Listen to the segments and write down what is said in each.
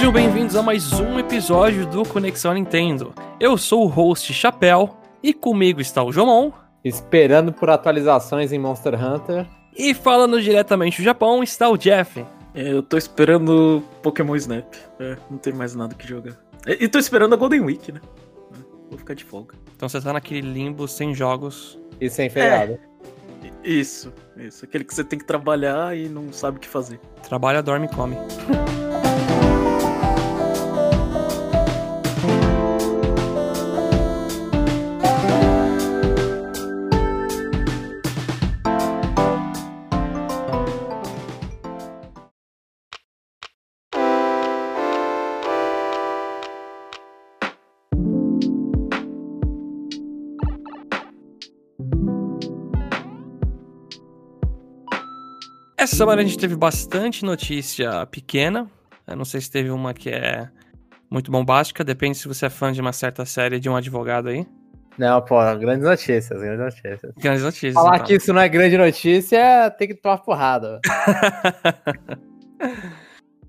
Sejam bem-vindos a mais um episódio do Conexão Nintendo. Eu sou o host Chapéu e comigo está o Jomon. Esperando por atualizações em Monster Hunter. E falando diretamente do Japão está o Jeff. É, eu tô esperando Pokémon Snap. É, não tem mais nada que jogar. E tô esperando a Golden Week, né? É, vou ficar de folga. Então você tá naquele limbo sem jogos. E sem feriado. É. Isso, isso. Aquele que você tem que trabalhar e não sabe o que fazer. Trabalha, dorme e come. Essa semana a gente teve bastante notícia pequena. Eu não sei se teve uma que é muito bombástica, depende se você é fã de uma certa série de um advogado aí. Não, pô, grandes notícias, grandes notícias. Grandes notícias. Falar então. que isso não é grande notícia, tem que tomar porrada.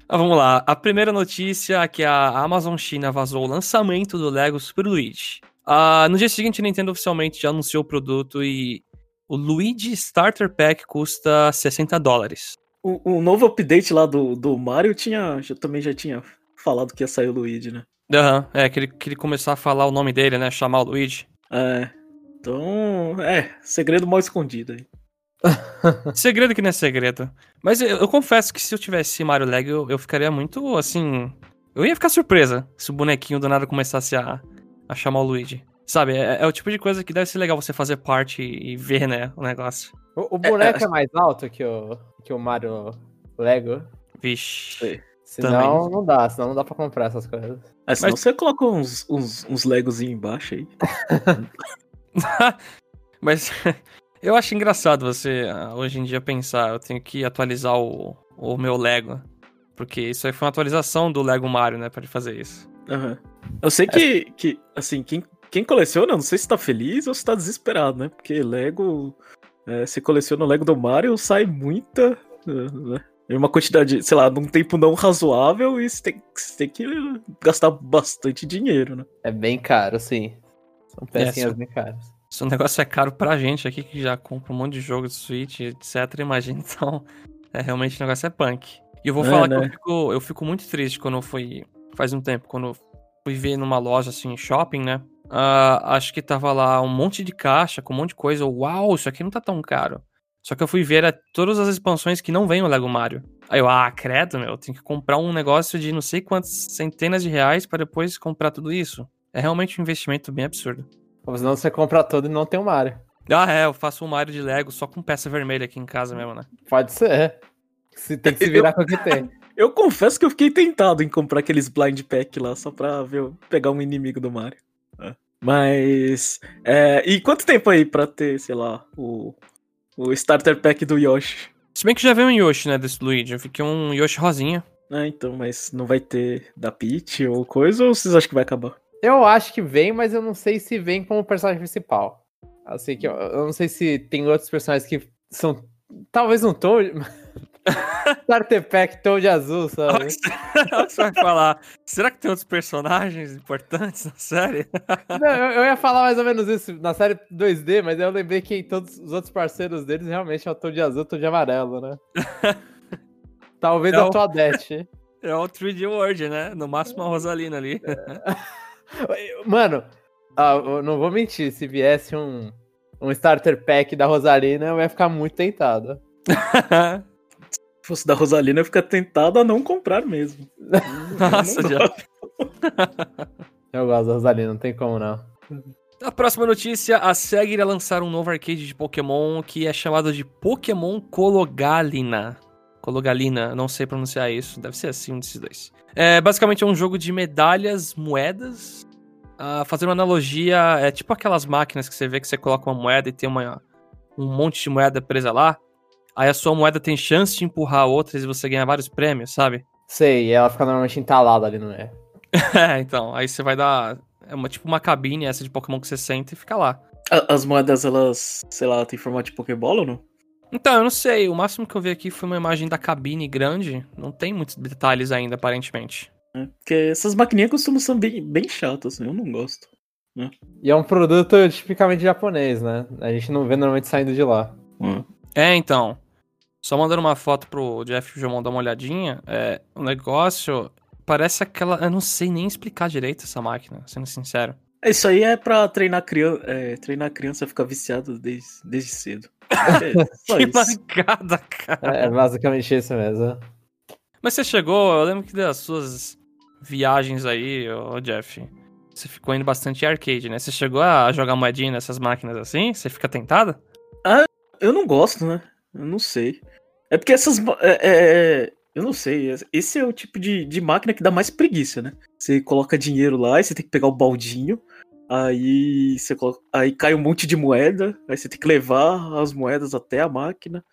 ah, vamos lá. A primeira notícia é que a Amazon China vazou o lançamento do Lego Super Luigi. Uh, no dia seguinte, a Nintendo oficialmente já anunciou o produto e o Luigi Starter Pack custa 60 dólares. O, o novo update lá do, do Mario tinha, já, também já tinha falado que ia sair o Luigi, né? Aham, uhum, é, que ele, que ele começou a falar o nome dele, né? Chamar o Luigi. É. Então, é, segredo mal escondido aí. segredo que não é segredo. Mas eu, eu, confesso que se eu tivesse Mario Lego, eu, eu, ficaria muito assim. Eu ia ficar surpresa se o bonequinho do nada começasse a, a chamar o Luigi. Sabe, é, é, o tipo de coisa que deve ser legal você fazer parte e ver, né, o negócio. O, o boneco é, é, é, mais alto que o, que o Mario Lego? Vixe. Senão Também. não dá, senão não dá pra comprar essas coisas. É, senão Mas... você coloca uns, uns, uns Legozinhos embaixo aí. Mas eu acho engraçado você, ah, hoje em dia, pensar, eu tenho que atualizar o, o meu Lego. Porque isso aí foi uma atualização do Lego Mario, né, pra ele fazer isso. Uhum. Eu sei que, é. que, assim, quem quem coleciona, não sei se tá feliz ou se tá desesperado, né? Porque Lego. É, se coleciona o Lego do Mario, sai muita. Né? Em uma quantidade, sei lá, num tempo não razoável e você tem, você tem que gastar bastante dinheiro, né? É bem caro, sim. São pecinhas é, bem caras. Se o negócio é caro pra gente aqui que já compra um monte de jogo de Switch, etc, imagina, então. É, realmente o negócio é punk. E eu vou é, falar né? que eu fico, eu fico muito triste quando eu fui. Faz um tempo, quando eu fui ver numa loja assim, shopping, né? Uh, acho que tava lá um monte de caixa com um monte de coisa. Uau, isso aqui não tá tão caro. Só que eu fui ver a, todas as expansões que não vem o Lego Mario. Aí eu, ah, credo, meu, tem que comprar um negócio de não sei quantas centenas de reais para depois comprar tudo isso. É realmente um investimento bem absurdo. Ou senão você compra todo e não tem o Mario. Ah, é, eu faço um Mario de Lego só com peça vermelha aqui em casa mesmo, né? Pode ser. Você tem que se virar com o que tem. Eu confesso que eu fiquei tentado em comprar aqueles blind pack lá só pra ver, pegar um inimigo do Mario. É. Mas. É, e quanto tempo aí pra ter, sei lá, o, o starter pack do Yoshi? Se bem que já veio um Yoshi, né, desse Luigi. Eu fiquei um Yoshi rosinha. Ah, então, mas não vai ter da Peach ou coisa, ou vocês acham que vai acabar? Eu acho que vem, mas eu não sei se vem como personagem principal. Assim que eu, eu não sei se tem outros personagens que são. Talvez um Toad. Starter Pack Toad azul, sabe? Você vai falar, será que tem outros personagens importantes na série? Não, eu, eu, ia falar mais ou menos isso na série 2D, mas eu lembrei que todos os outros parceiros deles realmente é o Toad azul, Toad amarelo, né? Talvez é a Toadette. É o 3D World, né? No máximo a Rosalina ali. É. Mano, ah, não vou mentir, se viesse um, um starter pack da Rosalina, eu ia ficar muito tentado. Se fosse da Rosalina, eu ficar tentado a não comprar mesmo. Nossa, já. eu gosto da Rosalina, não tem como não. A próxima notícia, a SEGA irá lançar um novo arcade de Pokémon que é chamado de Pokémon Cologalina. Cologalina, não sei pronunciar isso, deve ser assim um desses dois. É, basicamente é um jogo de medalhas, moedas. Uh, fazendo uma analogia, é tipo aquelas máquinas que você vê que você coloca uma moeda e tem uma, um monte de moeda presa lá. Aí a sua moeda tem chance de empurrar outras e você ganha vários prêmios, sabe? Sei, e ela fica normalmente entalada ali, não é? é, então. Aí você vai dar. É uma, tipo uma cabine essa de Pokémon que você senta e fica lá. As moedas, elas, sei lá, tem formato de Pokébola ou não? Então, eu não sei. O máximo que eu vi aqui foi uma imagem da cabine grande. Não tem muitos detalhes ainda, aparentemente. É, porque essas maquininhas costumam ser bem, bem chatas, assim, eu não gosto. E é um produto tipicamente japonês, né? A gente não vê normalmente saindo de lá. É, então. Só mandando uma foto pro Jeff Jomon dar uma olhadinha. É, o negócio parece aquela. Eu não sei nem explicar direito essa máquina, sendo sincero. Isso aí é pra treinar criança, é, treinar criança a ficar viciado desde, desde cedo. É, que isso. mancada, cara. É, é basicamente isso mesmo. Mas você chegou, eu lembro que das suas viagens aí, ô Jeff, você ficou indo bastante arcade, né? Você chegou a jogar moedinha nessas máquinas assim? Você fica tentado? Eu não gosto, né? Eu não sei. É porque essas. É, é- é- eu não sei. Esse é o tipo de, de máquina que dá mais preguiça, né? Você coloca dinheiro lá e você tem que pegar o baldinho. Aí você coloca, aí cai um monte de moeda. Aí você tem que levar as moedas até a máquina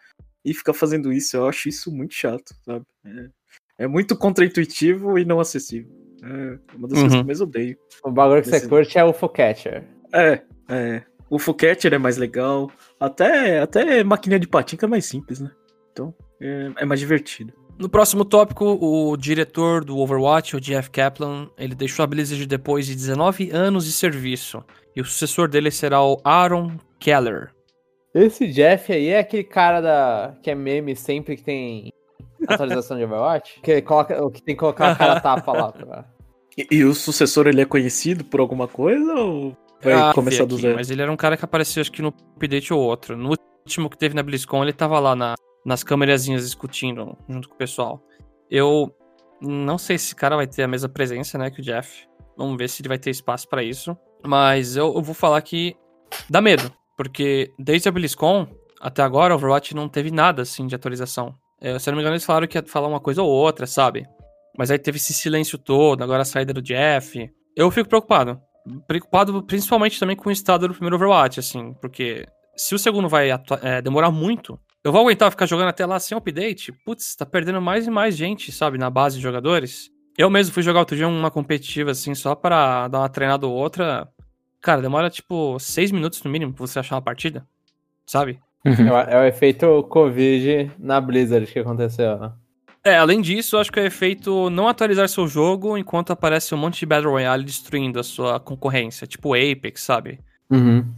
e ficar fazendo isso. Eu acho isso muito chato, sabe? É, é muito contraintuitivo e não acessível. É uma das coisas que Uhum. eu mais odeio. O bagulho que você curte é o Focatcher. É, é. O Focatcher é mais legal. Até, até maquininha de patinca é mais simples, né? Então, é, é mais divertido. No próximo tópico, o diretor do Overwatch, o Jeff Kaplan, ele deixou a Blizzard depois de 19 anos de serviço. E o sucessor dele será o Aaron Keller. Esse Jeff aí é aquele cara da que é meme sempre que tem atualização de Overwatch? Que, coloca, o que tem que colocar a cara tapa lá. Pra... E, e o sucessor, ele é conhecido por alguma coisa ou vai Ah, começar do zero? Mas ele era um cara que apareceu, acho que no update ou outro. No último que teve na BlizzCon, ele tava lá na- nas câmerazinhas discutindo junto com o pessoal. Eu não sei se esse cara vai ter a mesma presença, né, que o Jeff. Vamos ver se ele vai ter espaço pra isso. Mas eu, eu vou falar que dá medo. Porque desde a BlizzCon, até agora, o Overwatch não teve nada, assim, de atualização. É, se eu não me engano, eles falaram que ia falar uma coisa ou outra, sabe? Mas aí teve esse silêncio todo, agora a saída do Jeff. Eu fico preocupado preocupado principalmente também com o estado do primeiro Overwatch, assim, porque se o segundo vai é, demorar muito, eu vou aguentar ficar jogando até lá sem update? Putz, tá perdendo mais e mais gente, sabe, na base de jogadores. Eu mesmo fui jogar outro dia uma competitiva, assim, só para dar uma treinada ou outra. Cara, demora tipo seis minutos no mínimo pra você achar uma partida, sabe? É, o, é o efeito Covid na Blizzard que aconteceu, né? É, além disso, acho que é efeito não atualizar seu jogo enquanto aparece um monte de Battle Royale destruindo a sua concorrência, tipo Apex, sabe? Uhum.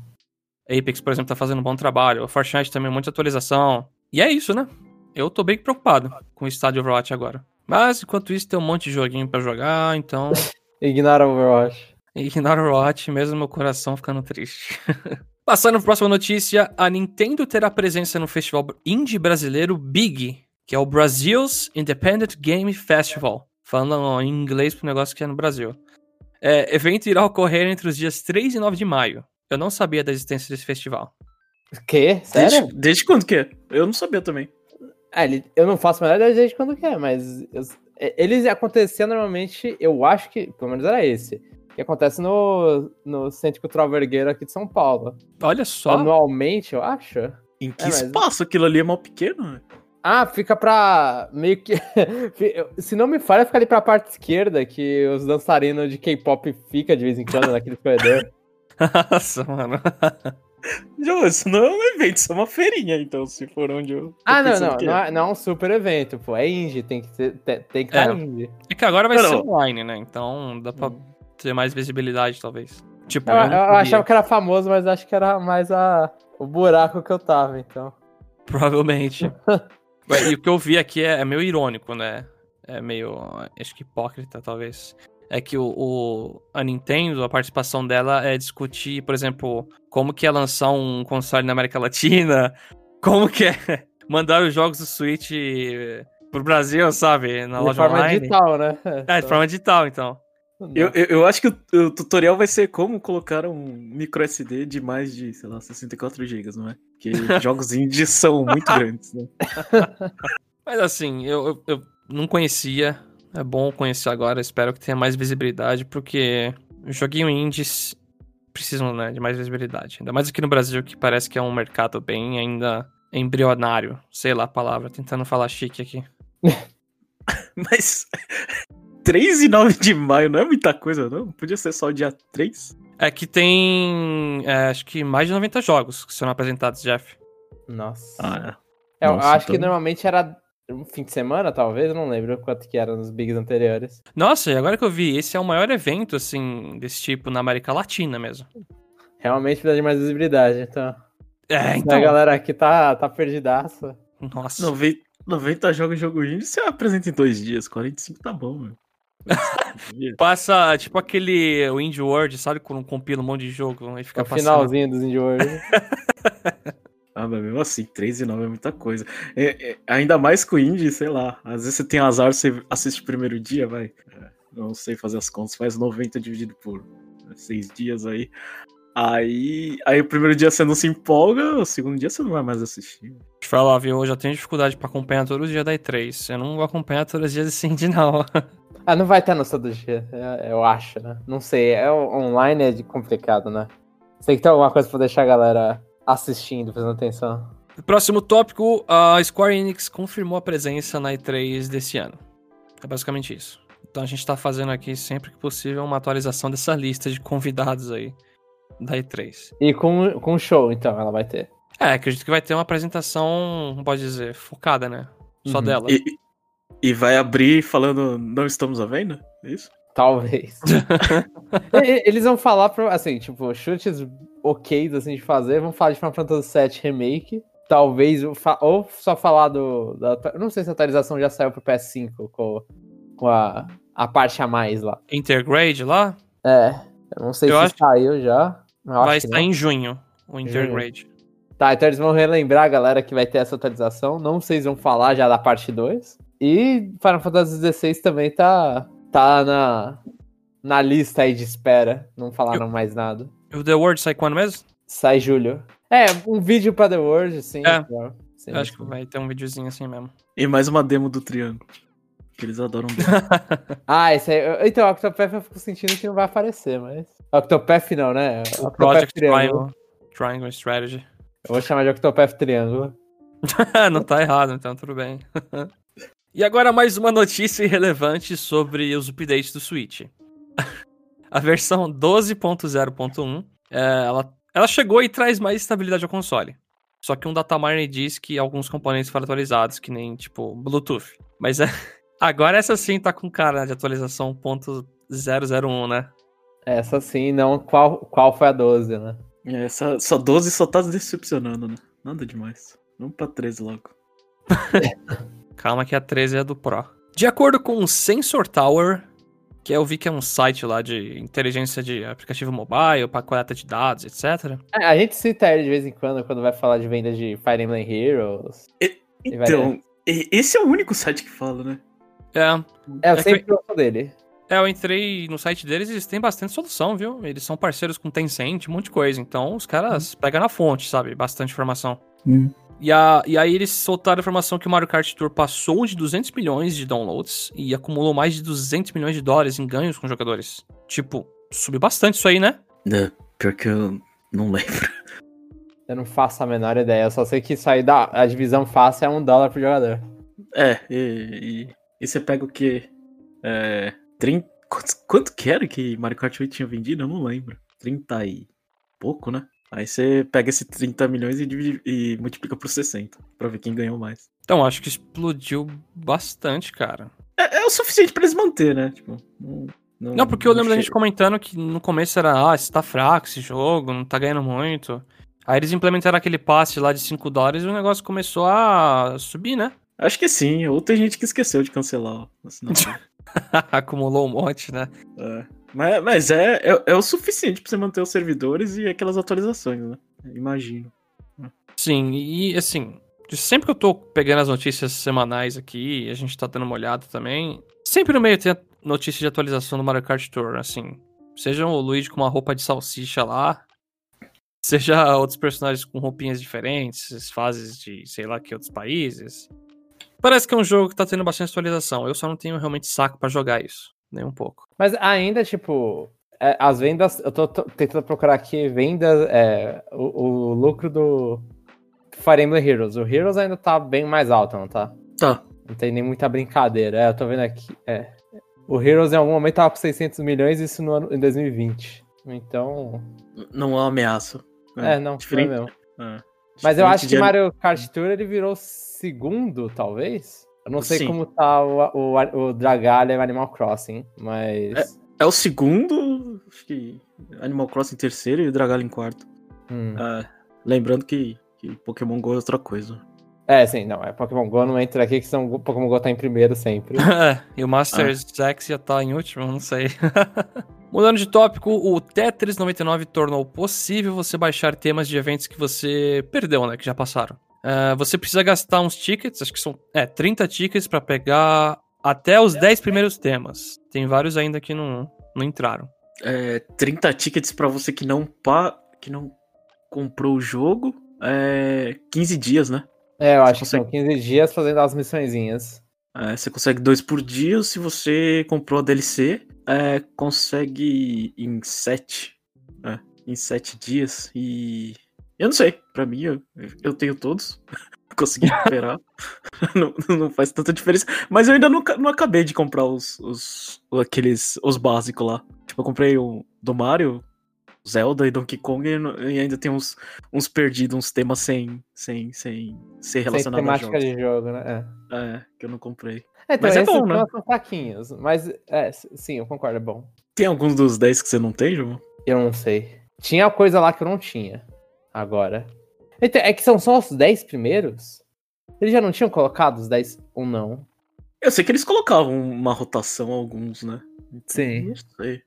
Apex, por exemplo, tá fazendo um bom trabalho. O Fortnite também, muita atualização. E é isso, né? Eu tô bem preocupado com o estado de Overwatch agora. Mas, enquanto isso, tem um monte de joguinho pra jogar, então... Ignora o Overwatch. Ignora o Overwatch, mesmo meu coração ficando triste. Passando pra próxima notícia, a Nintendo terá presença no festival indie brasileiro Big, que é o Brazil's Independent Game Festival. Falando em inglês pro negócio que é no Brasil. É, evento irá ocorrer entre os dias 3 e 9 de maio. Eu não sabia da existência desse festival. Que? Sério? Desde, desde quando que é? Eu não sabia também. É, ele- eu não faço a menor ideia de quando que é, mas eu- é, eles aconteciam normalmente, eu acho que, pelo menos era esse, que acontece no, no Centro Cultural Vergueiro aqui de São Paulo. Olha só. Anualmente, eu acho. Em que É, mas- espaço aquilo ali é mal pequeno? né? Ah, fica pra meio que. Se não me falha, fica ali pra parte esquerda, que os dançarinos de K-pop fica de vez em quando naquele corredor. Nossa, mano. Não, isso não é um evento, isso é uma feirinha, então, se for onde eu. Ah, não, não, não é. é, não é um super evento, pô. É indie, tem que ter, tem, que estar É. indie. É que agora vai Não, ser não. online, né? Então dá pra ter mais visibilidade, talvez. Tipo, Eu, eu, eu achava que era famoso, mas acho que era mais a, o buraco que eu tava, então. Provavelmente. E o que eu vi aqui é, é meio irônico, né? É meio. Acho que hipócrita, talvez. É que o, o- a Nintendo, a participação dela é discutir, por exemplo, como que é lançar um console na América Latina, como que é mandar os jogos do Switch pro Brasil, sabe? Na de loja forma online. digital, né? É, de forma digital, então. Eu, eu, eu acho que o, o tutorial vai ser como colocar um micro SD de mais de, sei lá, 64 GB, não é? Porque jogos indie são muito grandes, né? Mas assim, eu, eu, eu não conhecia. É bom conhecer agora. Espero que tenha mais visibilidade, porque joguinho indies precisam né, de mais visibilidade. Ainda mais aqui no Brasil, que parece que é um mercado bem ainda embrionário. Sei lá a palavra, tentando falar chique aqui. Mas 3 e 9 de maio não é muita coisa, não? Podia ser só o dia 3? É que tem, é, acho que mais de 90 jogos que serão apresentados, Jeff. Nossa. Ah, É, eu Nossa, acho que então- normalmente era um fim de semana, talvez, eu não lembro quanto que era nos bigs anteriores. Nossa, e agora que eu vi, esse é o maior evento, assim, desse tipo na América Latina mesmo. Realmente precisa de mais visibilidade, então. É, então. A galera aqui tá, tá perdidaça. Nossa. 90, 90 jogos em jogo indie, você apresenta em dois dias. 45 tá bom, mano. Passa, tipo aquele o Indie World, sabe? Quando compila um monte de jogo e fica o passando. finalzinho dos Indie World. Ah, mas mesmo assim, 3 e 9 é muita coisa. É, é, ainda mais com o indie, sei lá. Às vezes você tem azar, você assiste o primeiro dia, vai. É, não sei fazer as contas, faz 90 dividido por 6 dias aí. Aí, aí o primeiro dia você não se empolga, o segundo dia você não vai mais assistir. Deixa eu falar, viu? Eu já tenho dificuldade pra acompanhar todos os dias da E3. Eu não vou acompanhar todos os dias desse indie, não. ah, não vai ter no todo dia, eu acho, né? Não sei, é online é de complicado, né? Tem que ter alguma coisa pra deixar a galera assistindo, prestando atenção. Próximo tópico, a Square Enix confirmou a presença na E3 desse ano. É basicamente isso. Então a gente tá fazendo aqui sempre que possível uma atualização dessa lista de convidados aí da E3. E com, com show, então, ela vai ter. É, acredito que vai ter uma apresentação, pode dizer, focada, né? Só uhum. dela. E, e vai abrir falando, não estamos à venda? É isso? Talvez. Eles vão falar, pra, assim, tipo, chutes ok assim, de fazer. Vão falar de Final Fantasy VII Remake. Talvez, ou só falar do. Da, não sei se a atualização já saiu pro PS5 com, com a, a parte a mais lá. Intergrade lá? É. Eu não sei eu se acho... saiu já. Vai estar em junho, o Intergrade. Junho. Tá, então eles vão relembrar a galera que vai ter essa atualização. Não sei se vão falar já da parte 2. E Final Fantasy XVI também tá, tá na, na lista aí de espera. Não falaram eu... mais nada. O The World sai quando mesmo? Sai julho. É, um vídeo pra The World, sim. É. Sim, acho sim. que vai ter um videozinho assim mesmo. E mais uma demo do Triângulo. Que eles adoram ah, esse aí. Então, o Octopath eu fico sentindo que não vai aparecer, mas. Octopath não, né? O Octopath Project Triangle. Triangle Strategy. Eu vou chamar de Octopath Triângulo. não tá errado, então tudo bem. e agora mais uma notícia irrelevante sobre os updates do Switch. A versão 12.0.1, é, ela, ela chegou e traz mais estabilidade ao console. Só que um dataminer diz que alguns componentes foram atualizados, que nem, tipo, Bluetooth. Mas é, agora essa sim tá com cara de atualização .001, né? Essa sim, não qual, qual foi a 12, né? É, essa, essa 12 só tá decepcionando, né? Nada demais. Vamos pra 13 logo. Calma que a 13 é do Pro. De acordo com o Sensor Tower, que eu vi que é um site lá de inteligência de aplicativo mobile, para coleta de dados, etc. É, a gente cita ele de vez em quando, quando vai falar de venda de Fire Emblem Heroes. E, então, esse é o único site que fala, né? É. É, eu é sempre gosto dele. É, eu entrei no site deles e eles têm bastante solução, viu? Eles são parceiros com Tencent, um monte de coisa. Então, os caras hum. pegam na fonte, sabe? Bastante informação. Hum. E, a, e aí eles soltaram a informação que o Mario Kart Tour passou de 200 milhões de downloads e acumulou mais de 200 milhões de dólares em ganhos com jogadores. Tipo, subiu bastante isso aí, né? É, pior que eu não lembro. Eu não faço a menor ideia, eu só sei que isso aí da a divisão fácil é um dólar por jogador. É, e, e, e você pega o que? É, 30, quanto, quanto que era que Mario Kart 8 tinha vendido? Eu não lembro. 30 e pouco, né? Aí você pega esses 30 milhões e, divide, e multiplica por 60, pra ver quem ganhou mais. Então, acho que explodiu bastante, cara. É, é o suficiente para eles manter, né? Tipo, não, não, não porque eu lembro da gente comentando que no começo era, ah, esse tá fraco esse jogo, não tá ganhando muito. Aí eles implementaram aquele passe lá de 5 dólares e o negócio começou a subir, né? Acho que sim, ou tem gente que esqueceu de cancelar, Acumulou um monte, né? É. Mas, mas é, é, é, o suficiente pra você manter os servidores e aquelas atualizações, né? Imagino. Sim, e assim, sempre que eu tô pegando as notícias semanais aqui, a gente tá dando uma olhada também, sempre no meio tem notícia de atualização do Mario Kart Tour, assim. Seja o Luigi com uma roupa de salsicha lá, seja outros personagens com roupinhas diferentes, fases de sei lá que outros países. Parece que é um jogo que tá tendo bastante atualização. Eu só não tenho realmente saco para jogar isso nem um pouco. Mas ainda, tipo, é, as vendas, eu tô, tô, tentando procurar aqui vendas, é, o, o, lucro do Fire Emblem Heroes. O Heroes ainda tá bem mais alto, não tá? Tá. Não tem nem muita brincadeira. É, eu tô vendo aqui. É. O Heroes em algum momento tava com 600 milhões, isso no ano, em 2020. Então. Não é uma ameaça. É, é não, diferente. Não é mesmo. É. Mas eu acho que Mario Kart Tour ele virou segundo, talvez. Eu não sei Sim. como tá o, o, o Dragalha e o Animal Crossing, mas. É o segundo, acho que Animal Crossing em terceiro e o Dragala em quarto. hum. Ah, lembrando que, que Pokémon GO é outra coisa. É, sim, não. É Pokémon Go não entra aqui, que senão o Pokémon Go tá em primeiro sempre. É, e o Masters X já tá em último, não sei. Mudando de tópico, o Tetris 99 tornou possível você baixar temas de eventos que você perdeu, né? Que já passaram. É, você precisa gastar uns tickets, acho que são é, 30 tickets pra pegar até os 10 primeiros temas. Tem vários ainda que não, não entraram. É, 30 tickets pra você que não, pa... que não comprou o jogo. É 15 dias, né? É, eu acho Você que são 15 dias fazendo as missõezinhas. É, você consegue dois por dia. Se você comprou a DLC, é, consegue em sete. É, em sete dias. E. Eu não sei. Pra mim, eu, eu tenho todos. Consegui recuperar. não, não faz tanta diferença. Mas eu ainda não, não acabei de comprar os, os. aqueles. os básicos lá. Tipo, eu comprei o do Mario. Zelda e Donkey Kong e ainda tem uns, uns perdidos, uns temas sem, sem, sem ser Sem relacionados a temática de jogo, né? É. É, que eu não comprei. É, então, Mas é bom, né? são fraquinhos. Mas, é, sim, eu concordo, é bom. Tem alguns dos 10 que você não tem, João? Eu não sei. Tinha coisa lá que eu não tinha. Agora. Então, é que são só os 10 primeiros? Eles já não tinham colocado os 10 ou não? Eu sei que eles colocavam uma rotação alguns, né? Sim. Não sei.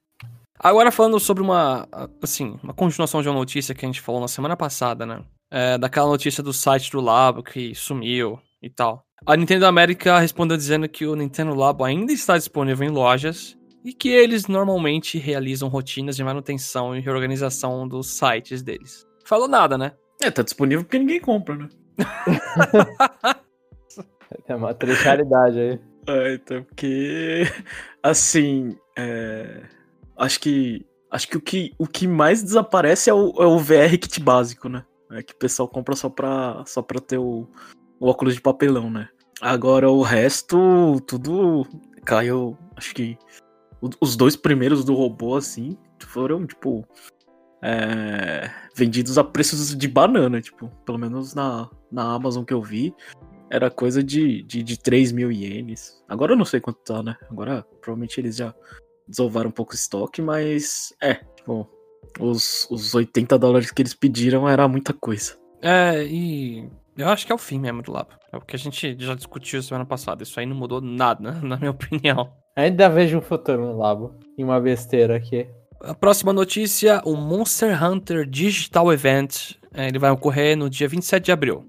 Agora falando sobre uma, assim, uma continuação de uma notícia que a gente falou na semana passada, né? É, daquela notícia do site do Labo que sumiu e tal. A Nintendo América respondeu dizendo que o Nintendo Labo ainda está disponível em lojas e que eles normalmente realizam rotinas de manutenção e reorganização dos sites deles. Falou nada, né? É, tá disponível porque ninguém compra, né? É uma tricharidade aí. É, então, porque. Assim. é, Acho que. Acho que o, que o que mais desaparece é o, é o VR kit básico, né? É que o pessoal compra só pra, só pra ter o, o óculos de papelão, né? Agora o resto, tudo caiu. Acho que os dois primeiros do robô, assim, foram, tipo. É, vendidos a preços de banana, tipo, pelo menos na, na Amazon que eu vi, era coisa de, de, de 3 mil ienes. Agora eu não sei quanto tá, né? Agora provavelmente eles já desovaram um pouco o estoque, mas é, tipo, os, os 80 dólares que eles pediram era muita coisa. É, e eu acho que é o fim mesmo do Labo. É o que a gente já discutiu semana passada. Isso aí não mudou nada, na minha opinião. Ainda vejo um futuro no Labo. E uma besteira aqui. A próxima notícia, o Monster Hunter Digital Event, é, ele vai ocorrer no dia 27 de abril.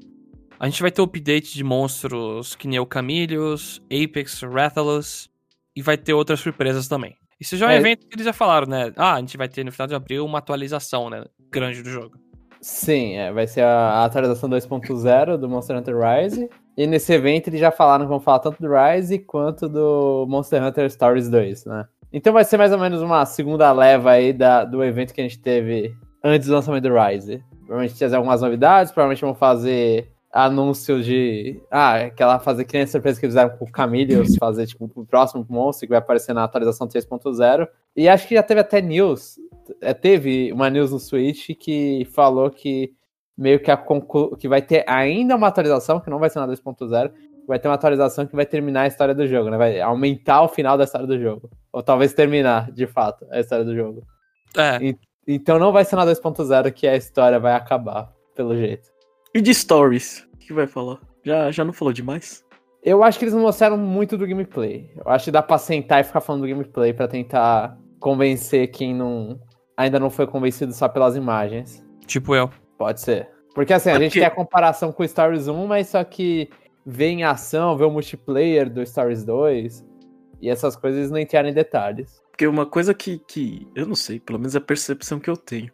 A gente vai ter o update de monstros que nem o Camilius, Apex, Rathalos, e vai ter outras surpresas também. Isso já é um É. evento que eles já falaram, né? Ah, a gente vai ter no final de abril uma atualização, né? Grande do jogo. Sim, é, vai ser a, a atualização 2.0 do Monster Hunter Rise. E nesse evento eles já falaram que vão falar tanto do Rise quanto do Monster Hunter Stories 2, né? Então vai ser mais ou menos uma segunda leva aí da, do evento que a gente teve antes do lançamento do Rise. Provavelmente trazer algumas novidades, provavelmente vão fazer anúncios de. Ah, aquela fazer que nem a surpresa que fizeram com o Camilius, fazer tipo o próximo monstro que vai aparecer na atualização 3.0. E acho que já teve até news. é, Teve uma news no Switch que falou que meio que, a conclu... que vai ter ainda uma atualização, que não vai ser na 2.0, vai ter uma atualização que vai terminar a história do jogo, né? Vai aumentar o final da história do jogo. Ou talvez terminar, de fato, a história do jogo. É, Então não vai ser na 2.0 que a história vai acabar, pelo jeito. E de stories? O que vai falar? Já, já não falou demais? Eu acho que eles não mostraram muito do gameplay. Eu acho que dá pra sentar e ficar falando do gameplay pra tentar convencer quem não ainda não foi convencido só pelas imagens. tipo eu. Pode ser. Porque assim, a É gente tem a comparação com o Stories 1, mas só que vê em ação, vê o multiplayer do Stories 2 e essas coisas não entraram em detalhes. Porque uma coisa que, que eu não sei, pelo menos é a percepção que eu tenho,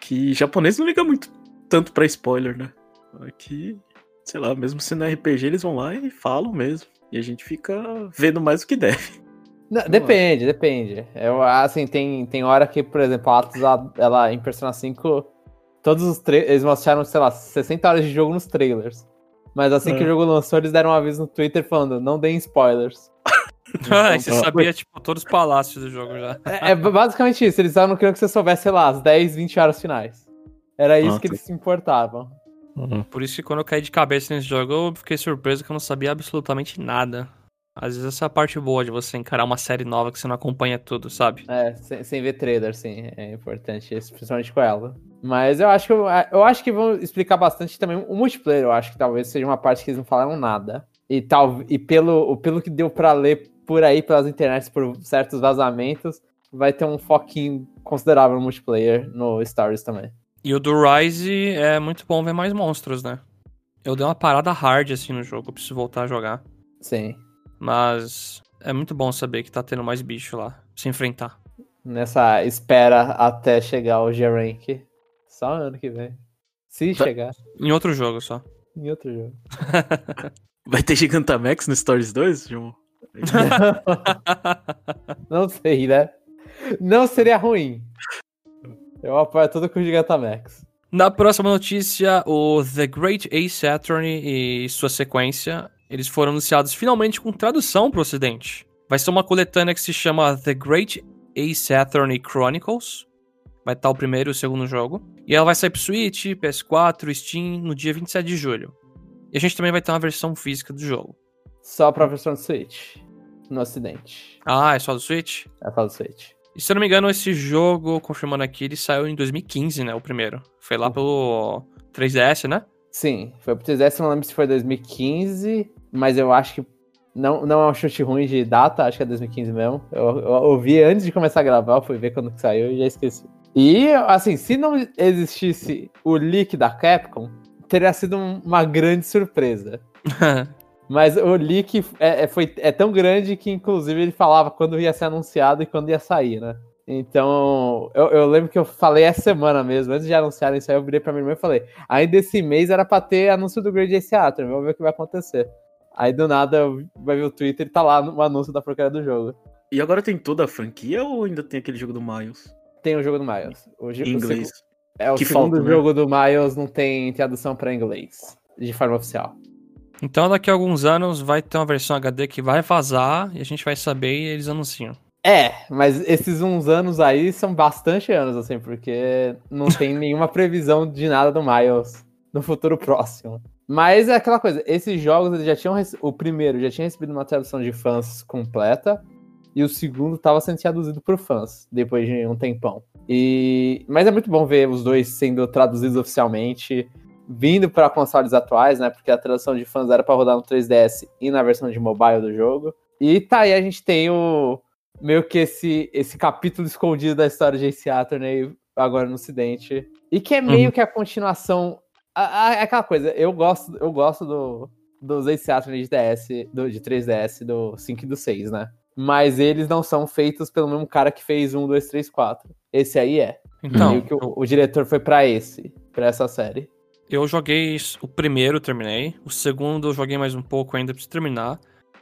que japonês não liga muito tanto pra spoiler, né? Aqui, sei lá, mesmo sendo RPG, eles vão lá e falam mesmo. E a gente fica vendo mais do que deve. Não, depende, depende. Eu, assim, tem, tem hora que, por exemplo, a Atos, ela, em Persona 5, todos os eles mostraram, sei lá, 60 horas de jogo nos trailers. Mas assim que É. o jogo lançou, eles deram um aviso no Twitter falando, não deem spoilers. Ah, e você tá. sabia, tipo, todos os palácios do jogo já. É, é basicamente isso, eles estavam querendo que você soubesse, sei lá, as 10, 20 horas finais. Era isso Ah, que eles se importavam. Uhum. Por isso que quando eu caí de cabeça nesse jogo, eu fiquei surpreso que eu não sabia absolutamente nada. Às vezes essa é a parte boa de você encarar uma série nova que você não acompanha tudo, sabe? É, sem, sem ver trailer, sim. É importante, principalmente com ela. Mas eu acho que eu acho que vão explicar bastante também o multiplayer. Eu acho que talvez seja uma parte que eles não falaram nada. E, tal, e pelo, pelo que deu para ler por aí, pelas internets, por certos vazamentos, vai ter um foquinho considerável no multiplayer no Stories também. E o do Rise é muito bom ver mais monstros, né? Eu dei uma parada hard assim no jogo, preciso voltar a jogar. Sim. Mas é muito bom saber que tá tendo mais bicho lá, se enfrentar. Nessa espera até chegar o G-Rank. Só ano que vem. Se tá. chegar. Em outro jogo só. Em outro jogo. Vai ter Gigantamax no Stories 2, João? Não sei, né? Não seria ruim. Eu apoio tudo com o Gigantamax. Na próxima notícia, o The Great Ace Attorney e sua sequência, eles foram anunciados finalmente com tradução para o ocidente. Vai ser uma coletânea que se chama The Great Ace Attorney Chronicles. Vai estar o primeiro e o segundo jogo. E ela vai sair pro Switch, PS4, Steam no dia 27 de julho. E a gente também vai ter uma versão física do jogo. Só pra versão do Switch. No ocidente. Ah, é só do Switch? É só do Switch. E se eu não me engano, esse jogo, confirmando aqui, ele saiu em 2015, né? O primeiro. Foi lá pelo 3DS, né? Sim, foi pro 3DS, não lembro se foi 2015, mas eu acho que não, não é um chute ruim de data, acho que é 2015 mesmo. Eu, eu ouvi antes de começar a gravar, fui ver quando que saiu e já esqueci. E, assim, se não existisse o leak da Capcom, teria sido uma grande surpresa. Mas o leak é, é, foi, é tão grande que, inclusive, ele falava quando ia ser anunciado e quando ia sair, né? Então, eu, eu lembro que eu falei essa semana mesmo, antes de anunciarem isso aí, eu virei pra minha irmã e falei: ainda esse mês era pra ter anúncio do Great Ace Theater, vamos ver o que vai acontecer. Aí do nada vai ver o Twitter e tá lá no anúncio da porcaria do jogo. E agora tem toda a franquia ou ainda tem aquele jogo do Miles? Tem o jogo do Miles. O, em inglês. O, é, o que segundo falta, né? jogo do Miles não tem tradução para inglês, de forma oficial. Então daqui a alguns anos vai ter uma versão HD que vai vazar e a gente vai saber e eles anunciam. É, mas esses uns anos aí são bastante anos, assim, porque não tem nenhuma previsão de nada do Miles no futuro próximo. Mas é aquela coisa, esses jogos eles já tinham. O primeiro já tinha recebido uma tradução de fãs completa, e o segundo estava sendo traduzido por fãs, depois de um tempão. E... Mas é muito bom ver os dois sendo traduzidos oficialmente vindo para consoles atuais, né? Porque a tradução de fãs era para rodar no 3DS e na versão de mobile do jogo. E tá aí a gente tem o meio que esse esse capítulo escondido da história de Ace Attorney agora no ocidente. E que é meio uhum. que a continuação é aquela coisa, eu gosto eu gosto do dos Ace Attorney de DS, do, de 3DS, do 5 e do 6, né? Mas eles não são feitos pelo mesmo cara que fez 1, 2, 3, 4. Esse aí é. Então, e o, o, o diretor foi para esse, para essa série. Eu joguei o primeiro, terminei. O segundo eu joguei mais um pouco ainda pra terminar.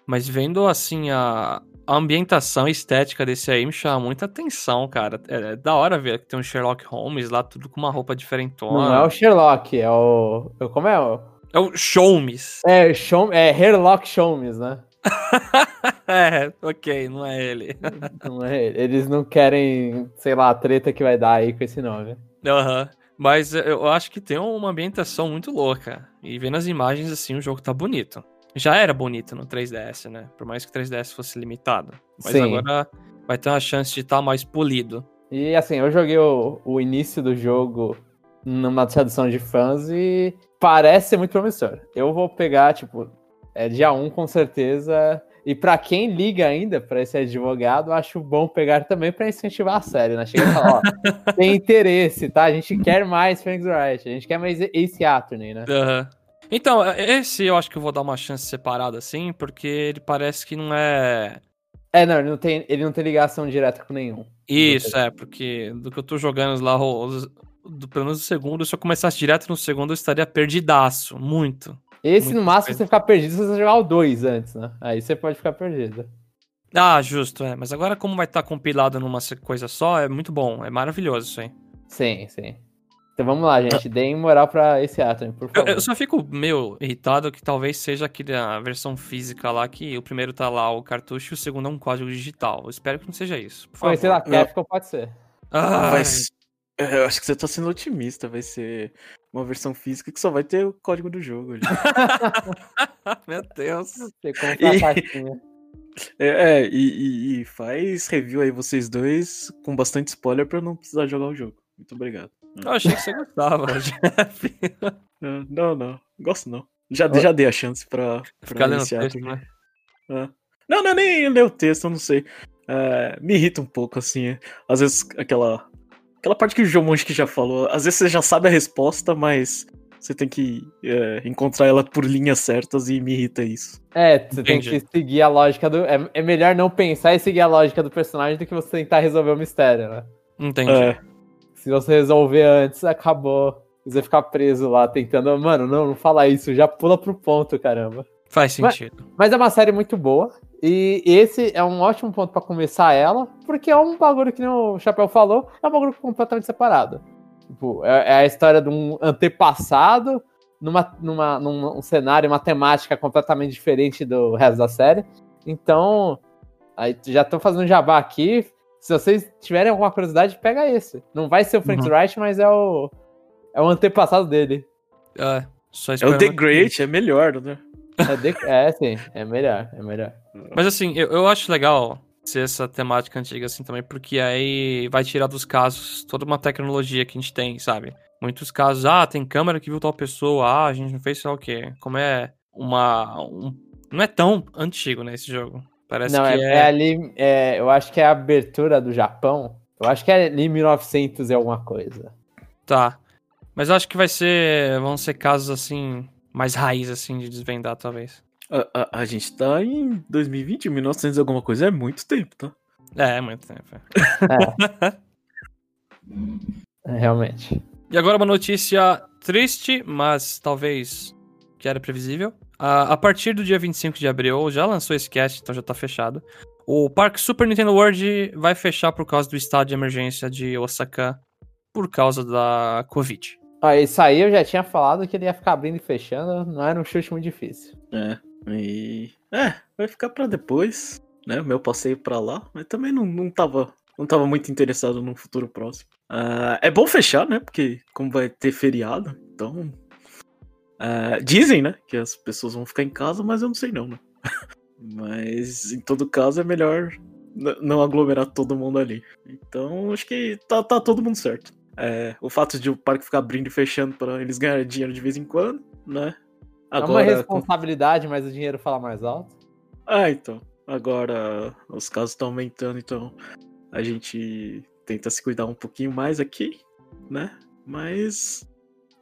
Mas vendo assim a, a ambientação estética desse aí me chama muita atenção, cara. É, é, da hora ver que tem um Sherlock Holmes lá, tudo com uma roupa diferentona. Não é o Sherlock, é o. Como é o. É o Sholmes. É, Show, é Herlock Sholmes, né? é, ok, não é ele. não é ele. Eles não querem, sei lá, a treta que vai dar aí com esse nome. Aham. Uhum. Mas eu acho que tem uma ambientação muito louca. E vendo as imagens assim, o jogo tá bonito. Já era bonito no 3DS, né? Por mais que o 3DS fosse limitado. Mas Sim. agora vai ter uma chance de estar tá mais polido. E assim, eu joguei o, o início do jogo numa tradução de fãs e parece ser muito promissor. Eu vou pegar, tipo, é dia 1 com certeza e para quem liga ainda para esse advogado, acho bom pegar também para incentivar a série, né? Chega e fala, ó, tem interesse, tá? A gente quer mais Phoenix Wright, a gente quer mais Ace Attorney, né? Uhum. Então, esse eu acho que eu vou dar uma chance separada, assim, porque ele parece que não é... É, não, ele não tem, ele não tem ligação direta com nenhum. Isso, é, porque do que eu tô jogando lá, do, pelo menos o segundo, se eu começasse direto no segundo, eu estaria perdidaço, muito. Esse, Muito no máximo, você ficar perdido se você jogar o 2 antes, né? Aí você pode ficar perdido. Ah, justo, é. Mas agora, como vai estar compilado numa coisa só, é muito bom. É maravilhoso isso aí. Sim, sim. Então vamos lá, gente. Deem moral pra esse Atom, por favor. Eu, eu, só fico meio irritado que talvez seja aquele, a versão física lá, que o primeiro tá lá o cartucho e o segundo é um código digital. Eu espero que não seja isso. Por favor. Sei lá, Capcom pode ser. Ah, É, eu acho que você tá sendo otimista. Vai ser uma versão física que só vai ter o código do jogo. ali. Meu Deus. Você compra a E- caixinha. É, é, e, e- e faz review aí vocês dois com bastante spoiler pra eu não precisar jogar o jogo. Muito obrigado. Eu achei que você gostava, Jeff. Não, não, não. Gosto não. Já, já dei a chance pra, pra Ficar iniciar texto, né? É. Não, não é nem ler o texto, eu não sei. É, me irrita um pouco, assim. Às vezes aquela. Aquela parte que o João Monge que já falou. Às vezes você já sabe a resposta, mas você tem que é, encontrar ela por linhas certas e me irrita isso. É, você Entendi. tem que seguir a lógica do. É, é melhor não pensar e seguir a lógica do personagem do que você tentar resolver o mistério, né? Entendi. É, Se você resolver antes, acabou. Você ficar preso lá tentando. Mano, não, não fala isso, já pula pro ponto, caramba. Faz Mas- sentido. Mas é uma série muito boa. E esse é um ótimo ponto pra começar ela, porque é um bagulho que nem o Chapéu falou, é um bagulho completamente separado. Tipo, é, é a história de um antepassado numa, numa, num um cenário, uma temática completamente diferente do resto da série. Então, aí já tô fazendo jabá aqui. Se vocês tiverem alguma curiosidade, pega esse. Não vai ser o Frank Uhum. Wright, mas é o é o antepassado dele. É, só é o The Great, é melhor, né? É, de- é sim, é melhor, é melhor. Mas assim, eu, eu acho legal ser essa temática antiga assim também, porque aí vai tirar dos casos toda uma tecnologia que a gente tem, sabe? Muitos casos, ah, tem câmera que viu tal pessoa, ah, a gente não fez sei lá o quê. Como é uma. um- não é tão antigo, né, esse jogo. Parece não, que é, é. é ali. é, eu acho que é a abertura do Japão. Eu acho que é ali 1900 e alguma coisa. Tá. Mas eu acho que vai ser. Vão ser casos assim. Mais raiz, assim, de desvendar, talvez. A, a- a gente tá em 2020, 1900 e alguma coisa, é muito tempo, tá? É, é muito tempo. é. É, realmente. E agora uma notícia triste, mas talvez que era previsível. A, a partir do dia 25 de abril, já lançou esse cast, então já tá fechado. O Parque Super Nintendo World vai fechar por causa do estado de emergência de Osaka por causa da Covid. Ó, isso aí eu já tinha falado que ele ia ficar abrindo e fechando, não era um chute muito difícil. É. E. É, vai ficar pra depois, né? O meu passeio pra lá, mas também não, não tava. Não tava muito interessado num futuro próximo. Ah, é bom fechar, né? Porque como vai ter feriado, então. Ah, dizem, né? Que as pessoas vão ficar em casa, mas eu não sei não, né? mas em todo caso é melhor não aglomerar todo mundo ali. Então acho que tá, tá todo mundo certo. É, o fato de o parque ficar abrindo e fechando pra eles ganharem dinheiro de vez em quando, né? é uma responsabilidade, mas o dinheiro fala mais alto. Ah, então. Agora os casos estão aumentando, então a gente tenta se cuidar um pouquinho mais aqui, né? Mas.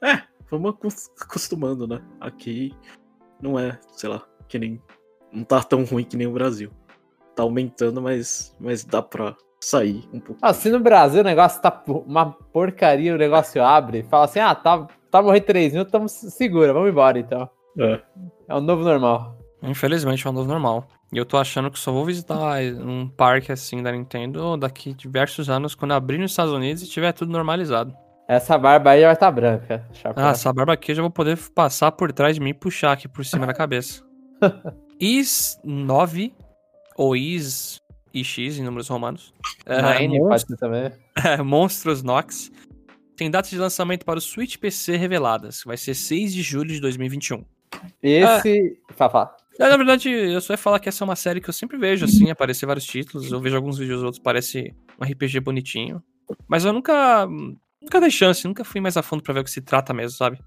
É, vamos acos- acostumando, né? Aqui não é, sei lá, que nem. Não tá tão ruim que nem o Brasil. Tá aumentando, mas, mas dá pra sair um pouco. Ah, se no Brasil o negócio tá uma porcaria, o negócio abre, fala assim, ah, tá, tá morrendo 3 mil, tamo segura, vamos embora então. É. É o novo normal. Infelizmente é um novo normal. E eu tô achando que só vou visitar um parque assim da Nintendo daqui diversos anos, quando abrir nos Estados Unidos e tiver tudo normalizado. Essa barba aí vai estar branca. chapéu. Ah, essa barba aqui eu já vou poder passar por trás de mim e puxar aqui por cima da cabeça. Is 9, ou Is IX em números romanos. É, Nine Monst- pode ser também. é, Monstros Nox. Tem datas de lançamento para o Switch PC reveladas. Vai ser 6 de julho de 2021. Esse. É, na verdade, eu só ia falar que essa é uma série que eu sempre vejo, assim, aparecer vários títulos. Eu vejo alguns vídeos outros, parece um RPG bonitinho. Mas eu nunca. Nunca dei chance, nunca fui mais a fundo pra ver o que se trata mesmo, sabe?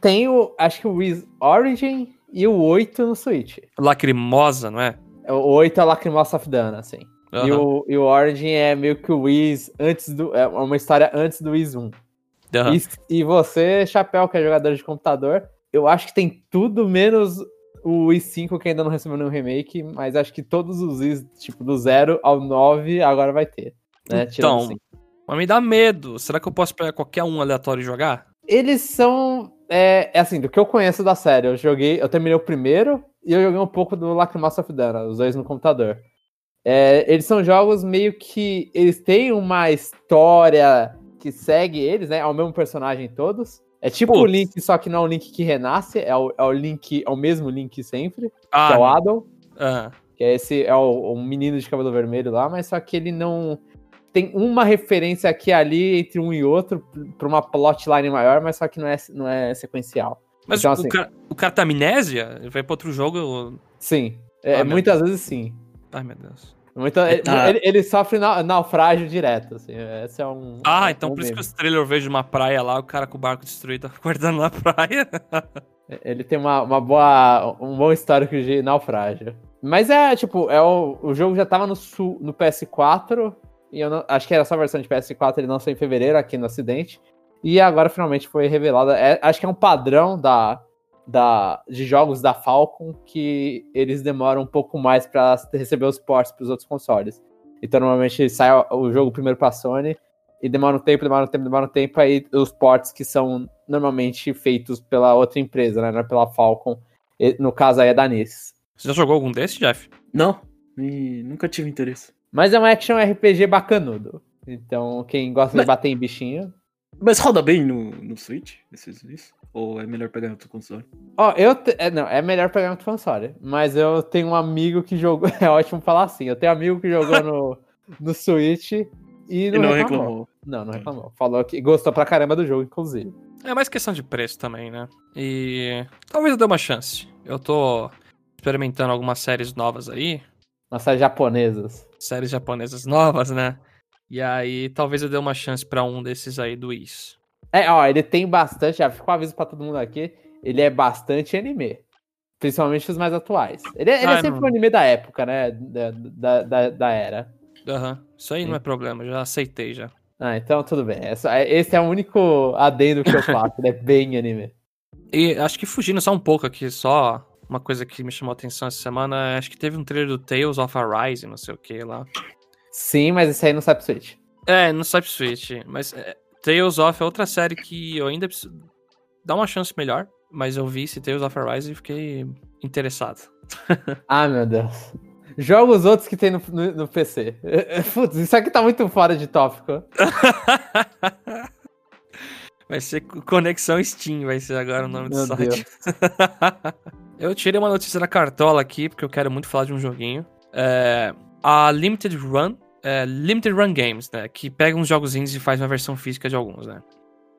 Tem o. Acho que o Wiz Origin e o 8 no Switch. Lacrimosa, não é? O 8 é Lacrimosa of Dana, assim. E, Aham, o, e o Origin é meio que o Wiz antes do. É uma história antes do Wiz 1. aham. E, e você, Chapéu, que é jogador de computador, eu acho que tem tudo menos o Wii 5 que ainda não recebeu nenhum remake, mas acho que todos os Wii's, tipo, do 0 ao 9 agora vai ter. Né? Então. Mas me dá medo. Será que eu posso pegar qualquer um aleatório e jogar? Eles são. É, é assim, do que eu conheço da série, eu joguei. Eu terminei o primeiro e eu joguei um pouco do Lacrimosa of Dana, os dois no computador. É, eles são jogos meio que. Eles têm uma história que segue eles, né? É o mesmo personagem todos. É tipo o Putz. Link, só que não é o Link que renasce, é o, é o Link, é o mesmo Link sempre, que Ah, é o Adam, ah, que é esse é o, o menino de cabelo vermelho lá, mas só que ele não tem uma referência aqui e ali entre um e outro pra uma plotline maior, mas só que não é, não é sequencial. Mas Então, o, assim- cara, o cara tá amnésia? Ele vai pra outro jogo. Sim. É, Ah, muitas vezes sim. Ai, meu Deus. Muita, ele, tá. ele- ele sofre na- naufrágio direto, assim. Esse é um. Ah, um então por isso que os trailers eu vejo uma praia lá, o cara com o barco destruído tá guardando na praia. Ele tem uma, uma boa, um bom histórico de naufrágio. Mas é, tipo, é o, o jogo já tava no, sul, no PS4, e eu não- acho que era só a versão de PS4, ele lançou em fevereiro aqui no Ocidente, e agora finalmente foi revelada. É- acho que é um padrão da, da, de jogos da Falcon que eles demoram um pouco mais pra receber os ports pros outros consoles. Então normalmente sai o, o jogo primeiro pra Sony, e demora um tempo, demora um tempo, demora um tempo, aí os ports que são normalmente feitos pela outra empresa, né? Não é pela Falcon. E, no caso aí é da NIS. Você já jogou algum desses, Jeff? Não, e nunca tive interesse. Mas é um action RPG bacanudo. Então, quem gosta Mas- de bater em bichinho. Mas roda bem no, no Switch, esses isso? Ou é melhor pegar em outro console? Ó, eu. te- é, não, é melhor pegar no console. Mas eu tenho um amigo que jogou. É ótimo falar assim. Eu tenho um amigo que jogou no, no Switch e E não, não reclamou. reclamou. Não, não reclamou. Falou que gostou pra caramba do jogo, inclusive. É mais questão de preço também, né? E talvez eu dê uma chance. Eu tô experimentando algumas séries novas aí, Nossas japonesas. séries japonesas novas, né? E aí talvez eu dê uma chance pra um desses aí do Is. É, ó, ele tem bastante. Já fico um aviso pra todo mundo aqui. Ele é bastante anime. Principalmente os mais atuais. Ele, é- ele Ah, é sempre não. um anime da época, né? Da, da, da, da era. Aham. Isso aí não é problema, já aceitei já. Ah, então tudo bem. É é- Esse é o único adendo que eu faço. ele é bem anime. E acho que fugindo só um pouco aqui, só uma coisa que me chamou a atenção essa semana, acho que teve um trailer do Tales of Arise, não sei o que lá. Sim, mas esse aí não pro Switch. É, no Cyber Switch, mas é, Tales of é outra série que eu ainda preciso dar uma chance melhor, mas eu vi esse Tales of Arise e fiquei interessado. Ah, meu Deus. Joga os outros que tem no, no, no PC. Putz, isso aqui tá muito fora de tópico. Vai ser Conexão Steam, vai ser agora o nome do Meu site. Eu tirei uma notícia da cartola aqui, porque eu quero muito falar de um joguinho. É, a Limited Run, é, Limited Run Games, né? Que pega uns jogos indies e faz uma versão física de alguns, né?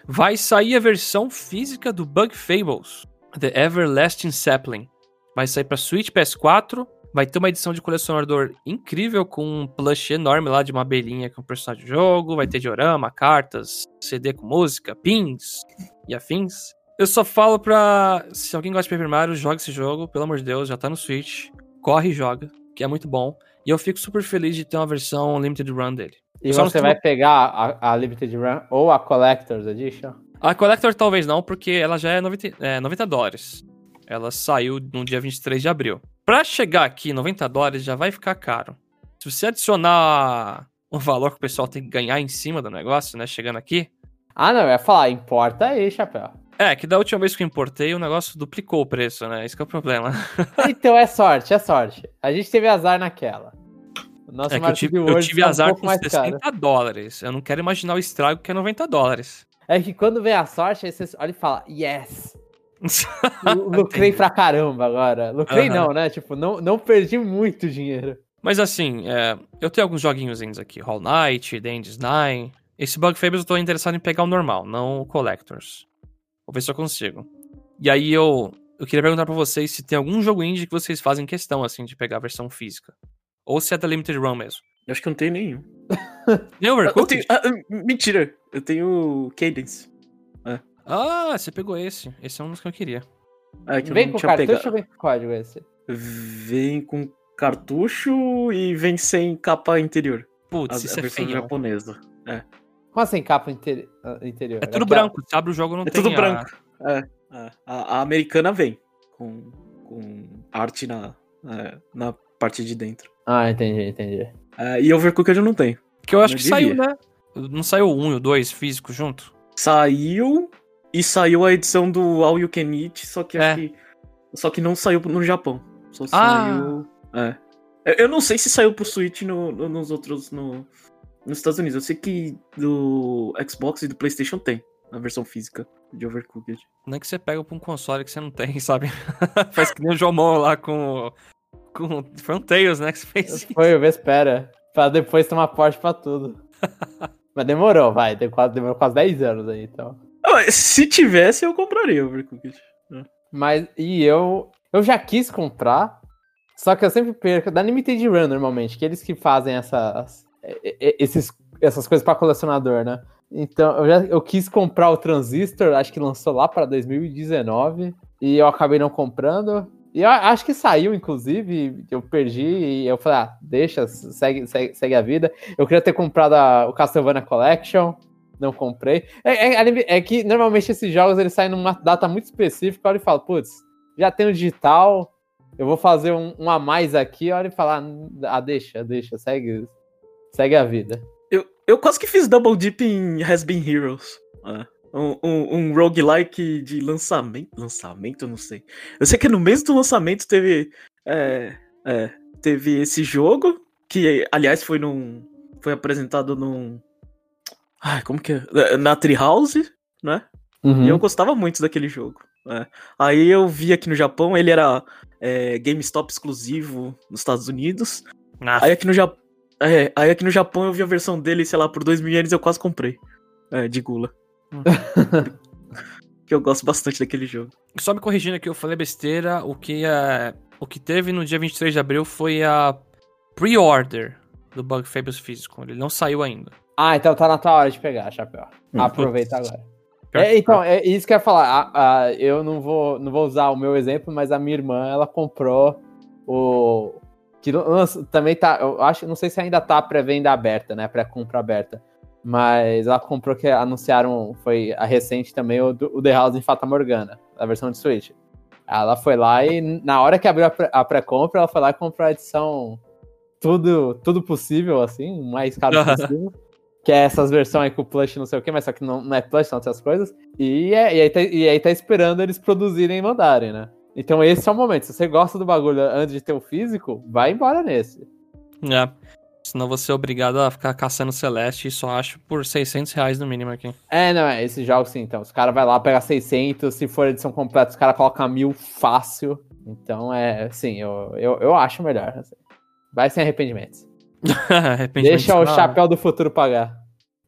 Vai sair a versão física do Bug Fables, The Everlasting Sapling. Vai sair pra Switch, PS4. Vai ter uma edição de colecionador incrível com um plush enorme lá de uma abelhinha com o personagem do jogo. Vai ter diorama, cartas, CD com música, pins e afins. Eu só falo pra. Se alguém gosta de Paper Mario, joga esse jogo, pelo amor de Deus, já tá no Switch. Corre e joga, que é muito bom. E eu fico super feliz de ter uma versão Limited Run dele. E Só você vai pegar a, a Limited Run ou a Collector's Edition? A Collector talvez não, porque ela já é 90, é 90 dólares. Ela saiu no dia 23 de abril. Pra chegar aqui, 90 dólares já vai ficar caro. Se você adicionar um valor que o pessoal tem que ganhar em cima do negócio, né? Chegando aqui. Ah, não, eu ia falar, importa aí, chapéu. É, que da última vez que eu importei, o negócio duplicou o preço, né? Esse que é o problema. Então é sorte, é sorte. A gente teve azar naquela. O nosso É que eu tive, 3D eu tive tá um azar pouco com mais 60 caro. dólares. Eu não quero imaginar o estrago que é 90 dólares. É que quando vem a sorte, aí você olha e fala, yes! Lu- Lucrei pra caramba agora. Lucrei Aham. não, né? Tipo, não, não perdi muito dinheiro. Mas assim, é, eu tenho alguns joguinhos aqui. Hollow Knight, Indies 9. Esse Bug Fables eu tô interessado em pegar o normal, não o Collectors. Vou ver se eu consigo. E aí eu, eu queria perguntar pra vocês se tem algum jogo indie que vocês fazem questão, assim, de pegar a versão física. Ou se é da Limited Run mesmo. Eu acho que eu não tenho nenhum. Nem Eu Overcooked? tenho, ah, ah, mentira, eu tenho Cadence. Ah, você pegou esse. Esse é um dos que eu queria. Ah, que eu Vem não com cartucho pegado. ou vem com código esse? Vem com cartucho e vem sem capa interior. A, Putz, a isso é versão feio. japonesa. Como assim capa interi- ah, interior? É tudo Aquela- branco. Você abre o jogo não É tem tudo a- branco. É, é. A, a americana vem com, com arte na, é, na parte de dentro. Ah, entendi, entendi. É, e Overcooked eu não tenho. Que eu acho Eu que saiu, devia. né? Não saiu 1 e o 2 físico junto? Saiu e saiu a edição do All You Can Eat, só que É. acho que. Só que não saiu no Japão. Só Ah. saiu. É. Eu- Eu não sei se saiu pro Switch no, no- nos outros. No, nos Estados Unidos. Eu sei que do Xbox e do PlayStation tem a versão física de Overcooked. Não é que você pega pra um console que você não tem, sabe? Faz que nem o Jomon lá com. Com. Foi um Tails, né? Que você fez. Foi o Vespera. Pra depois tomar porte pra tudo. Mas demorou, vai. Demorou quase 10 anos aí, então. Se tivesse, eu compraria o Overcooked. Mas, e eu. Eu já quis comprar, só que eu sempre perco. Da Limited Run, normalmente, que eles que fazem essas, esses, essas coisas para colecionador, né? Então, eu, já, eu quis comprar o Transistor, acho que lançou lá para 2019, e eu acabei não comprando. E eu acho que saiu, inclusive, eu perdi e eu falei, ah, deixa, segue, segue, segue a vida. Eu queria ter comprado a, o Castlevania Collection, não comprei. É, é, é, que normalmente esses jogos eles saem numa data muito específica, olha e fala, putz, já tem o digital, eu vou fazer um, um a mais aqui, olha e falar, ah, deixa, deixa, segue, segue a vida. Eu, eu quase que fiz double dip em Has Been Heroes. É. Um, um, um roguelike de lançamento. Lançamento, não sei. Eu sei que no mês do lançamento teve. É, é, teve esse jogo. Que, aliás, foi num. Foi apresentado num. Ai, como que é? Na Treehouse, né? Uhum. E eu gostava muito daquele jogo. É. Aí eu vi aqui no Japão, ele era é, GameStop exclusivo nos Estados Unidos. Ah. Aí aqui no Japão. É, aí aqui no Japão eu vi a versão dele, sei lá, por 2 mil ienes eu quase comprei. É, de Gula. que eu gosto bastante daquele jogo. Só me corrigindo aqui, eu falei besteira. O que, é, o que teve no dia 23 de abril foi a pre-order do Bug Fables físico. Ele não saiu ainda. Ah, então tá na tua hora de pegar, Chapéu. Hum, Aproveita agora. É, então, é isso que eu ia falar. A, a, eu não vou, não vou usar o meu exemplo, mas a minha irmã, ela comprou o. Que também tá. Eu acho, não sei se ainda tá pré-venda aberta, né? Pré-compra aberta. Mas ela comprou que anunciaram, foi a recente também, o, o The House em Fata Morgana, a versão de Switch. Ela foi lá e na hora que abriu a pré-compra, ela foi lá e comprou a edição tudo, tudo possível, assim, o mais caro possível. que é essas versões aí com plush não sei o que, mas só que não, não é plush, são outras coisas. E, é, e, aí tá, e aí tá esperando eles produzirem e mandarem, né? Então esse é o momento. Se você gosta do bagulho antes de ter o físico, vai embora nesse. É. Senão você é obrigado a ficar caçando Celeste e só acho por 600 reais no mínimo aqui. É, não, é esse jogo sim, então. Os caras vai lá pegar 600, se for edição completa, os caras colocam mil fácil. Então, é, sim, eu, eu, eu acho melhor. Assim. Vai sem arrependimentos. arrependimentos Deixa o não. chapéu do futuro pagar.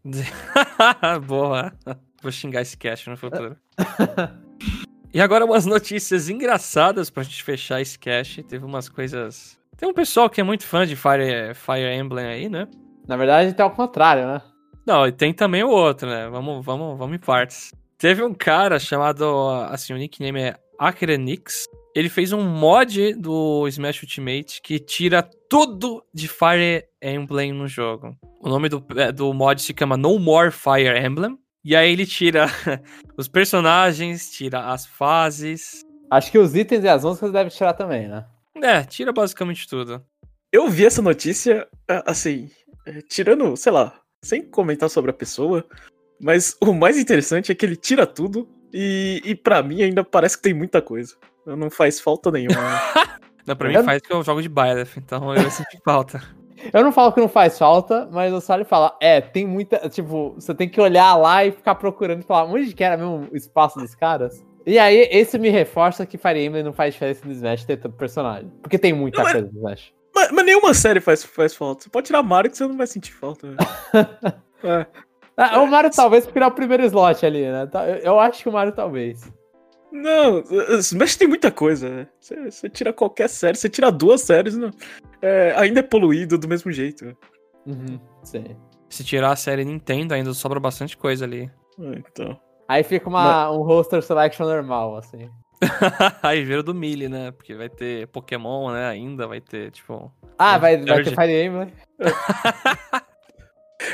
Boa. Vou xingar esse cast no futuro. e agora umas notícias engraçadas pra gente fechar esse cast. Teve umas coisas tem um pessoal que é muito fã de Fire, Fire Emblem aí, né? Na verdade, tem ao contrário, né? Não, e tem também o outro, né? Vamos, vamos, vamos em partes. Teve um cara chamado, assim, o nickname é Akrenix. Ele fez um mod do Smash Ultimate que tira tudo de Fire Emblem no jogo. O nome do, é, do mod se chama No More Fire Emblem. E aí ele tira os personagens, tira as fases. Acho que os itens e as músicas deve tirar também, né? É, tira basicamente tudo. Eu vi essa notícia, assim, é, tirando, sei lá, sem comentar sobre a pessoa, mas o mais interessante é que ele tira tudo e, e para mim ainda parece que tem muita coisa. Não faz falta nenhuma. não, pra mim faz que eu jogo de Byleth, então eu senti falta. Eu não falo que não faz falta, mas o Sally fala, é, tem muita. Tipo, você tem que olhar lá e ficar procurando e falar, onde que era mesmo o espaço dos caras? E aí, esse me reforça que Fire Emblem não faz diferença no Smash ter tanto personagem. Porque tem muita não, coisa no Smash. Mas, mas, nenhuma série faz, faz falta. Você pode tirar Mario que você não vai sentir falta. é. ah, o Mario talvez porque é o primeiro slot ali, né? Tá, eu acho que o Mario talvez. Não, Smash tem muita coisa, né? Você, você tira qualquer série, você tira duas séries, não, é, ainda é poluído do mesmo jeito. Uhum, sim. Se tirar a série Nintendo, ainda sobra bastante coisa ali. É, então. Aí fica uma, Mas... um roster selection normal, assim. Aí vira do Melee, né? Porque vai ter Pokémon, né? Ainda vai ter, tipo. Ah, vai, vai ter Fire Emblem.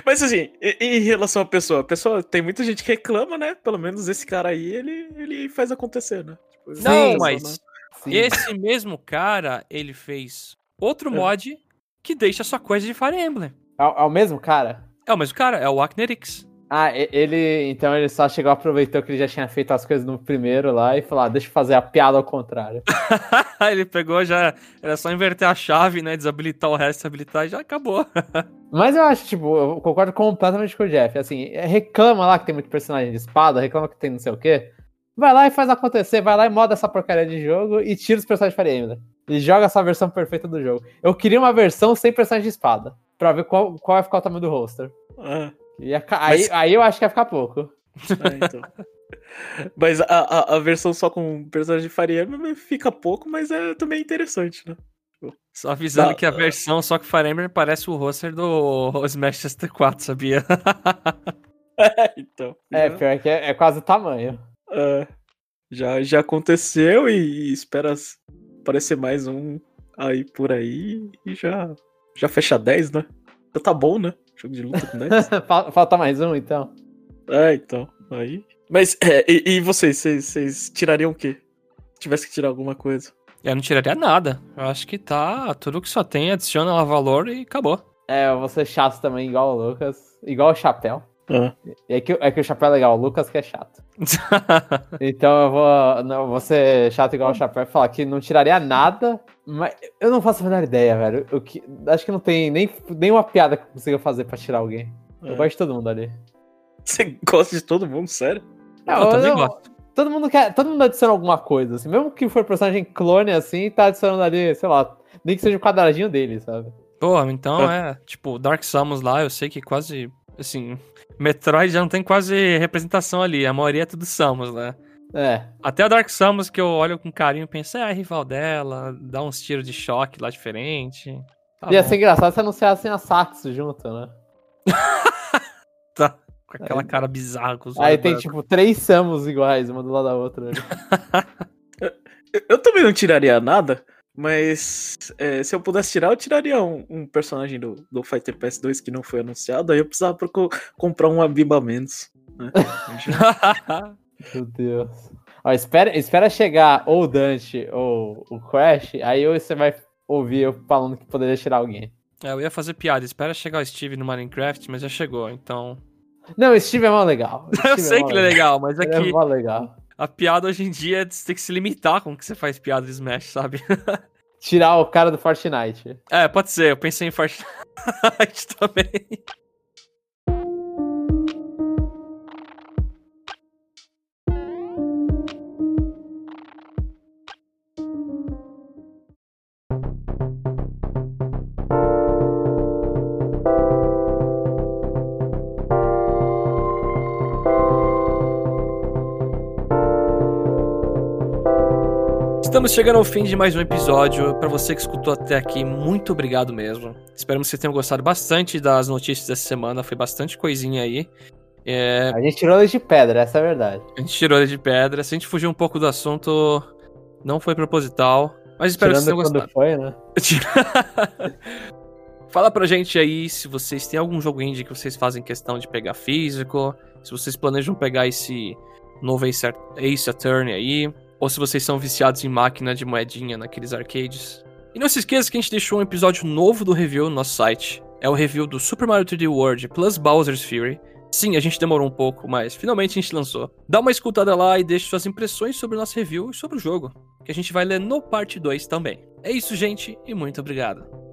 Mas assim, em relação à pessoa, pessoa tem muita gente que reclama, né? Pelo menos esse cara aí, ele, ele faz acontecer, né? Tipo, não, mas Sim. esse mesmo cara, ele fez outro é. mod que deixa sua coisa de Fire Emblem. É, é, o mesmo cara? É o mesmo cara, é o Aknerix. Ah, ele. Então ele só chegou, aproveitou que ele já tinha feito as coisas no primeiro lá e falou: ah, deixa eu fazer a piada ao contrário. ele pegou já. Era só inverter a chave, né? Desabilitar o resto, habilitar e já acabou. Mas eu acho, tipo, eu concordo completamente com o Jeff. Assim, reclama lá que tem muito personagem de espada, reclama que tem não sei o quê. Vai lá e faz acontecer, vai lá e moda essa porcaria de jogo e tira os personagens de Fire Emblem. E joga essa versão perfeita do jogo. Eu queria uma versão sem personagem de espada. Pra ver qual, qual vai ficar o tamanho do roster. Ah. Ia, aí, Mas... aí eu acho que ia ficar pouco. É, então. mas a, a, a, versão só com personagem de Fire Emblem fica pouco, mas é também interessante, né? Só avisando que a versão só com Fire Emblem parece o roster do Smash ST4, sabia? é, então. É, pior que é, é quase o tamanho. É, já, já aconteceu e, e espera aparecer mais um aí por aí e já, já fecha 10, né? Já tá bom, né? Jogo de luta com 10. Falta mais um, então. É, então. Aí. Mas, é, e, e vocês, vocês, vocês tirariam o quê? Se tivesse que tirar alguma coisa. Eu não tiraria nada. Eu acho que tá. Tudo que só tem, adiciona lá valor e acabou. É, eu vou ser chato também, igual o Lucas. Igual o Chapéu. Uhum. É, que, é que o Chapéu é legal, o Lucas que é chato. então eu vou, não, vou ser chato igual o Chapéu e falar que não tiraria nada, mas eu não faço a menor ideia, velho. Eu, que, acho que não tem nem, nem uma piada que eu consiga fazer pra tirar alguém. Eu é. gosto de todo mundo ali. Você gosta de todo mundo, sério? Não, eu, também gosto. Todo mundo quer. Todo mundo adiciona alguma coisa, assim. Mesmo que for personagem clone assim, tá adicionando ali, sei lá, nem que seja o um quadradinho dele, sabe? Pô, então é, tipo, Dark Samus lá, eu sei que quase, assim, Metroid já não tem quase representação ali, a maioria é tudo Samus, né? É. Até a Dark Samus que eu olho com carinho e penso, é a rival dela, dá uns tiros de choque lá diferente. Tá Ia bom. ser engraçado se anunciassem a Saxo junto, né? tá. Com aquela aí, cara bizarra. Com os aí tem, tipo, três Samus iguais, uma do lado da outra. Né? eu, eu também não tiraria nada, mas é, se eu pudesse tirar, eu tiraria um, um, personagem do, do Fighter PS2 que não foi anunciado, aí eu precisava comprar um Abiba menos. Né? Meu Deus. Ó, espera, espera chegar ou o Dante ou o Crash, aí você vai ouvir eu falando que poderia tirar alguém. É, eu ia fazer piada, espera chegar o Steve no Minecraft, mas já chegou, então. Não, o Steve é mó legal. eu sei é que ele é legal, mas aqui. É, é mó legal a piada hoje em dia é de ter que se limitar com que você faz piada de Smash, sabe? Tirar o cara do Fortnite. É, pode ser. Eu pensei em Fortnite também. Estamos chegando ao fim de mais um episódio. Para você que escutou até aqui, muito obrigado mesmo. Esperamos que vocês tenham gostado bastante das notícias dessa semana. Foi bastante coisinha aí. É... A gente tirou eles de pedra, essa é a verdade. A gente tirou eles de pedra. Se a gente fugir um pouco do assunto, não foi proposital. Mas espero Tirando que vocês tenham gostado. Foi, né? Fala pra gente aí se vocês têm algum jogo indie que vocês fazem questão de pegar físico. Se vocês planejam pegar esse novo Ace Attorney aí ou se vocês são viciados em máquina de moedinha naqueles arcades. E não se esqueça que a gente deixou um episódio novo do review no nosso site. É o review do Super Mario 3D World plus Bowser's Fury. Sim, a gente demorou um pouco, mas finalmente a gente lançou. Dá uma escutada lá e deixe suas impressões sobre o nosso review e sobre o jogo, que a gente vai ler no parte 2 também. É isso, gente, e muito obrigado.